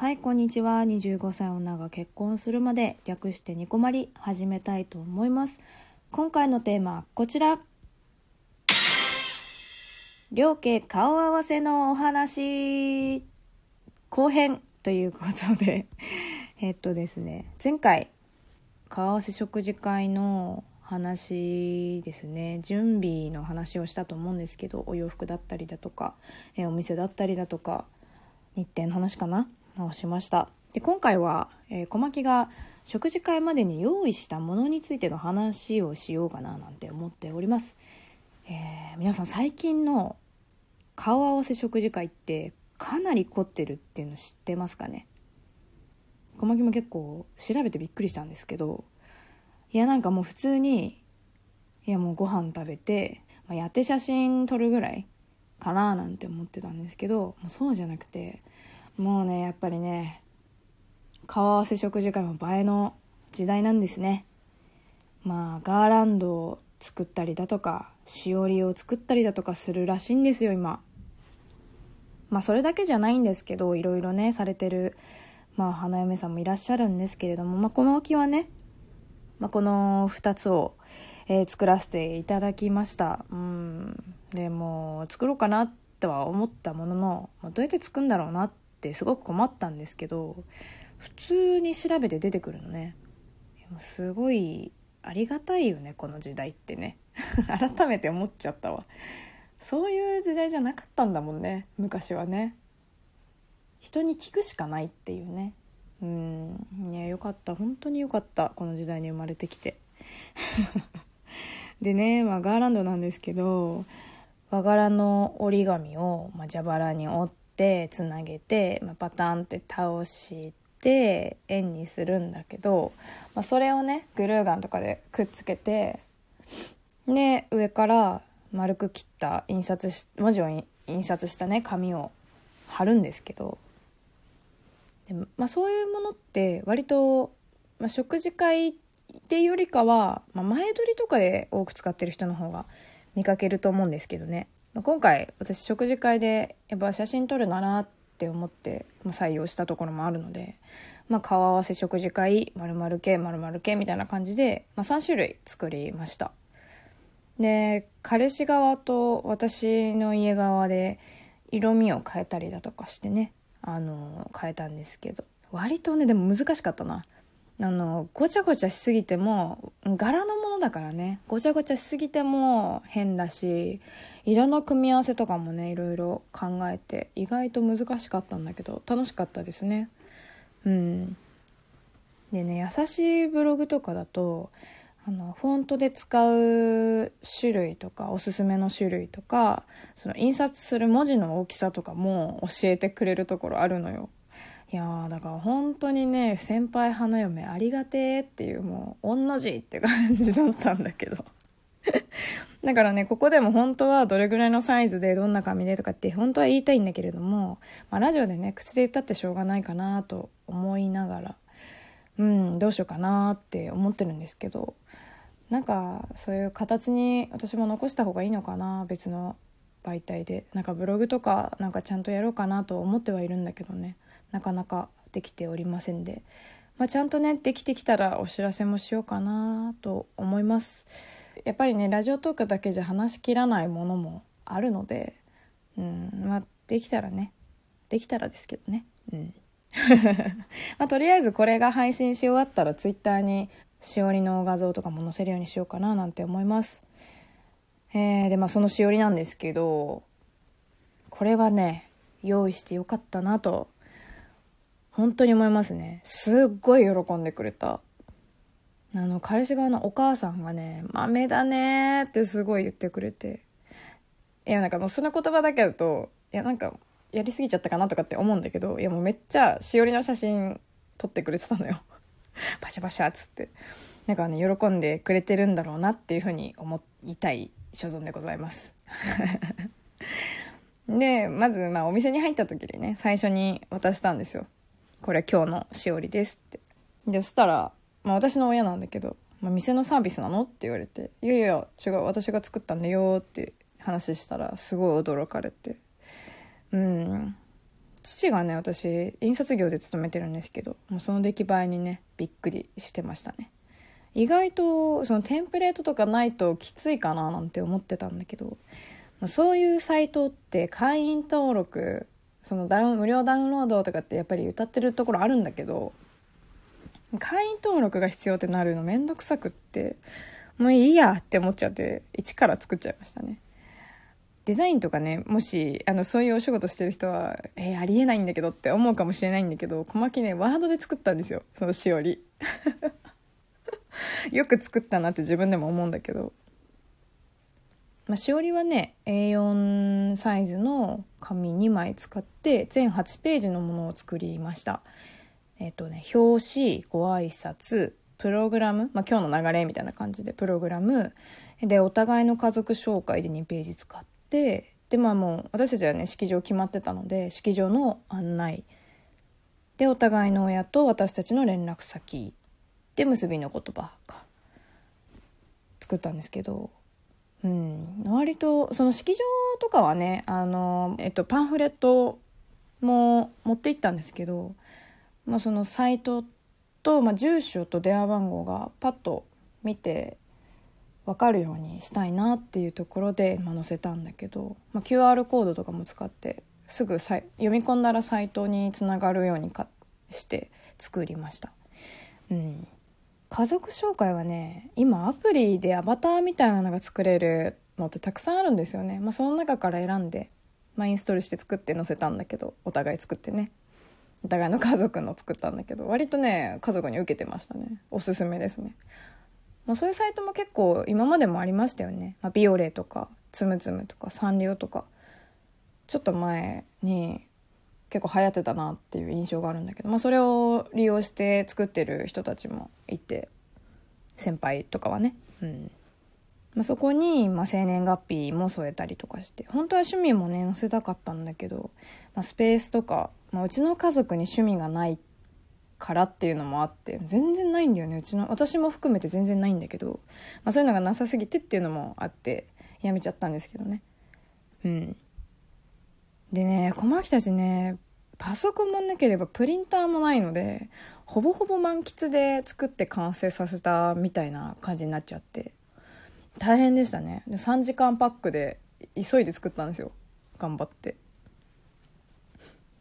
はい、こんにちは。25歳女が結婚するまで略してニコマリ始めたいと思います。今回のテーマはこちら。両家顔合わせのお話後編ということで えっとですね前回顔合わせ食事会の話ですね準備の話をしたと思うんですけどお洋服だったりだとかえお店だったりだとか日程の話かなをしました。で今回は、えー、小牧が食事会までに用意したものについての話をしようかななんて思っております。えー、皆さん最近の顔合わせ食事会ってかなり凝ってるっていうの知ってますかね？小牧も結構調べてびっくりしたんですけどいやなんかもう普通にいやもうご飯食べて、まあ、やって写真撮るぐらいかななんて思ってたんですけどもうそうじゃなくてもうねやっぱりね顔合わせ食事会も映えの時代なんですね。まあガーランドを作ったりだとかしおりを作ったりだとかするらしいんですよ今。まあそれだけじゃないんですけどいろいろねされてるまあ花嫁さんもいらっしゃるんですけれども、まあ、この木はね、まあ、この2つを、えー、作らせていただきました。うん。でも作ろうかなとは思ったものの、どうやって作るんだろうなってってすごく困ったんですけど普通に調べて出てくるのね。すごいありがたいよねこの時代ってね。改めて思っちゃったわ。そういう時代じゃなかったんだもんね昔はね。人に聞くしかないっていうね。うん。いやよかった。本当によかったこの時代に生まれてきて。でね、まあ、ガーランドなんですけど和柄の折り紙を、まあ、蛇腹に折ってつなげて、まあ、パタンって倒して円にするんだけど、まあ、それをねグルーガンとかでくっつけてで上から丸く切った印刷し文字を印刷したね紙を貼るんですけどで、まあ、そういうものって割と、まあ、食事会っていうよりかは、まあ、前撮りとかで多く使ってる人の方が見かけると思うんですけどね、今回私食事会でやっぱ写真撮るならって思って、まあ、採用したところもあるので、まあ、顔合わせ食事会〇〇系〇〇系みたいな感じで、まあ、3種類作りました。で彼氏側と私の家側で色味を変えたりだとかしてねあの変えたんですけど割とねでも難しかったな。あのごちゃごちゃしすぎても柄のものだからね。ごちゃごちゃしすぎても変だし色の組み合わせとかもねいろいろ考えて意外と難しかったんだけど楽しかったですね。うん。でね優しいブログとかだとあのフォントで使う種類とかおすすめの種類とかその印刷する文字の大きさとかも教えてくれるところあるのよ。いやだから本当にね先輩花嫁ありがてえっていうもう御の字って感じだったんだけど。だからねここでも本当はどれぐらいのサイズでどんな紙でとかって本当は言いたいんだけれども、まあ、ラジオでね口で言ったってしょうがないかなと思いながらうんどうしようかなって思ってるんですけどなんかそういう形に私も残した方がいいのかな別の媒体で。なんかブログとかなんかちゃんとやろうかなと思ってはいるんだけどね。なかなかできておりませんで、まあ、ちゃんとねできてきたらお知らせもしようかなと思います。やっぱりねラジオトークだけじゃ話しきらないものもあるので。うんまあできたらね。できたらですけどね。うん。まあ、とりあえずこれが配信し終わったらツイッターにしおりの画像とかも載せるようにしようかななんて思います。えー、でまあそのしおりなんですけどこれはね用意してよかったなと本当に思いますね。すっごい喜んでくれた。あの彼氏側のお母さんがね「豆だね」ってすごい言ってくれて。いやなんかもうその言葉だけだといやなんかやりすぎちゃったかなとかって思うんだけどいやもうめっちゃしおりの写真撮ってくれてたのよ。パシャパシャっつって。なんかね喜んでくれてるんだろうなっていうふうに思いたい所存でございます。でまずまあお店に入った時にね最初に渡したんですよ。これ今日のしおりですって。でそしたら、まあ、私の親なんだけど、まあ、店のサービスなのって言われていやいや違う私が作ったんだよって話したらすごい驚かれて。うん。父がね私印刷業で勤めてるんですけどもうその出来栄えにねびっくりしてましたね。意外とそのテンプレートとかないときついかななんて思ってたんだけどそういうサイトって会員登録そのダウン無料ダウンロードとかってやっぱり歌ってるところあるんだけど会員登録が必要ってなるのめんどくさくってもういいやって思っちゃって一から作っちゃいましたね。デザインとかねもしあのそういうお仕事してる人はえー、ありえないんだけどって思うかもしれないんだけど小牧ねワードで作ったんですよそのしおり。よく作ったなって自分でも思うんだけど。まあ、しおりはね A4 サイズの紙2枚使って全8ページのものを作りました。えっ、とね表紙ご挨拶プログラム、まあ、今日の流れみたいな感じでプログラムでお互いの家族紹介で2ページ使ってでまあもう私たちはね式場決まってたので式場の案内。でお互いの親と私たちの連絡先。で結びの言葉か。作ったんですけど。うん、割とその式場とかはねあの、えっと、パンフレットも持って行ったんですけど、まあ、そのサイトと、まあ、住所と電話番号がパッと見て分かるようにしたいなっていうところで、まあ、載せたんだけど、まあ、QR コードとかも使ってすぐさ読み込んだらサイトにつながるようにかして作りました。うん家族紹介はね今アプリでアバターみたいなのが作れるのってたくさんあるんですよね、まあ、その中から選んで、まあ、インストールして作って載せたんだけどお互い作ってね。お互いの家族の作ったんだけど割とね家族に受けてましたね。おすすめですね、まあ、そういうサイトも結構今までもありましたよね、まあ、ビオレとかつむつむとかサンリオとか。ちょっと前に結構流行ってたなっていう印象があるんだけど、まあ、それを利用して作ってる人たちもいて先輩とかはね、うん。まあ、そこに、ま、生年月日も添えたりとかして本当は趣味もね載せたかったんだけど、まあ、スペースとか、まあ、うちの家族に趣味がないからっていうのもあって全然ないんだよね。うちの私も含めて全然ないんだけど、まあ、そういうのがなさすぎてっていうのもあってやめちゃったんですけどね。うん。でね小牧たちねパソコンもなければプリンターもないのでほぼほぼ満喫で作って完成させたみたいな感じになっちゃって大変でしたね。で3時間パックで急いで作ったんですよ。頑張って。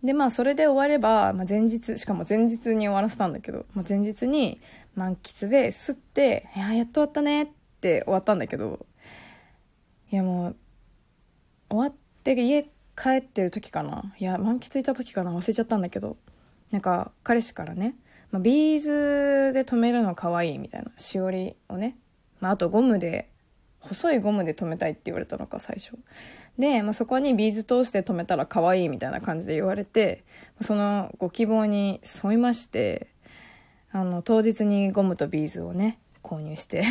でまあそれで終われば、まあ、前日しかも前日に終わらせたんだけど、まあ、前日に満喫で吸って「いややっと終わったね」って終わったんだけどいやもう終わって家帰ってる時かな？いや満喫いた時かな？忘れちゃったんだけど。なんか彼氏からね、まあ、ビーズで留めるの可愛いみたいなしおりをね、まあ、あとゴムで細いゴムで留めたいって言われたのか最初。で、まあ、そこにビーズ通して留めたら可愛いみたいな感じで言われてそのご希望に沿いましてあの当日にゴムとビーズをね購入して。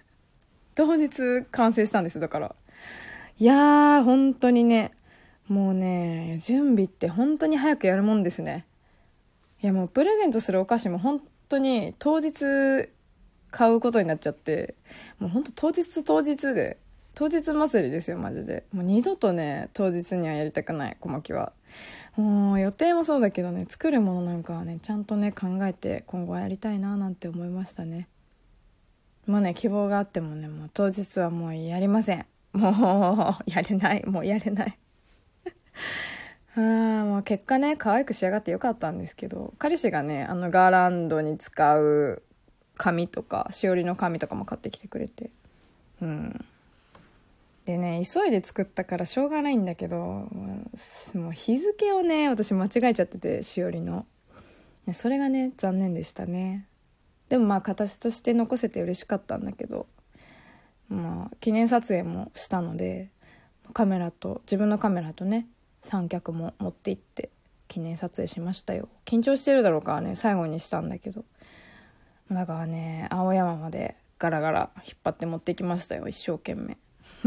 当日完成したんですだから。いやー本当にねもうね、準備って本当に早くやるもんですね。いやもうプレゼントするお菓子も本当に当日買うことになっちゃって、もう本当当日当日で、当日祭りですよ、マジで。もう二度とね、当日にはやりたくない、小牧は。もう予定もそうだけどね、作るものなんかはね、ちゃんとね、考えて今後はやりたいななんて思いましたね。もうね、希望があってもね、もう当日はもうやりません。もう、やれない。もうやれない。あ まあ結果ね可愛く仕上がってよかったんですけど彼氏がねあのガーランドに使う紙とかしおりの紙とかも買ってきてくれて。うん。でね急いで作ったからしょうがないんだけどもう日付をね私間違えちゃっててしおりの。それがね残念でしたね。でもまあ形として残せて嬉しかったんだけどまあ記念撮影もしたのでカメラと自分のカメラとね三脚も持って行って記念撮影しましたよ。緊張してるだろうからね最後にしたんだけど。だからね青山までガラガラ引っ張って持ってきましたよ一生懸命。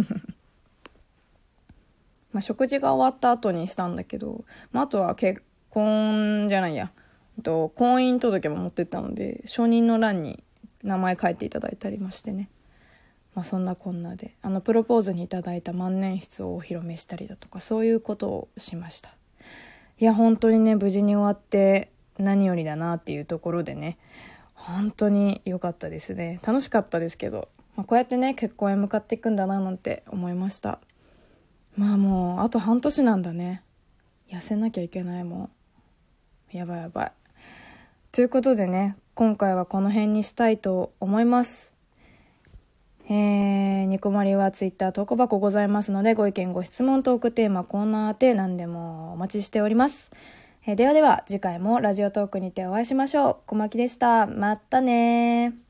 まあ食事が終わった後にしたんだけど、まあ、あとは結婚じゃないや。と婚姻届も持ってったので承認の欄に名前書いていただいたりましてね。まあ、そんなこんなであのプロポーズにいただいた万年筆をお披露目したりだとかそういうことをしました。いや本当にね無事に終わって何よりだなっていうところでね本当に良かったですね。楽しかったですけど、まあ、こうやってね結婚へ向かっていくんだななんて思いました。まあもうあと半年なんだね。痩せなきゃいけないもん。やばいやばい。ということでね今回はこの辺にしたいと思います。えー、ニコマリはツイッター投稿箱ございますので、ご意見、ご質問、トークテーマ、コーナーで何でもお待ちしております。えー、ではでは、次回もラジオトークにてお会いしましょう。小牧でした。またね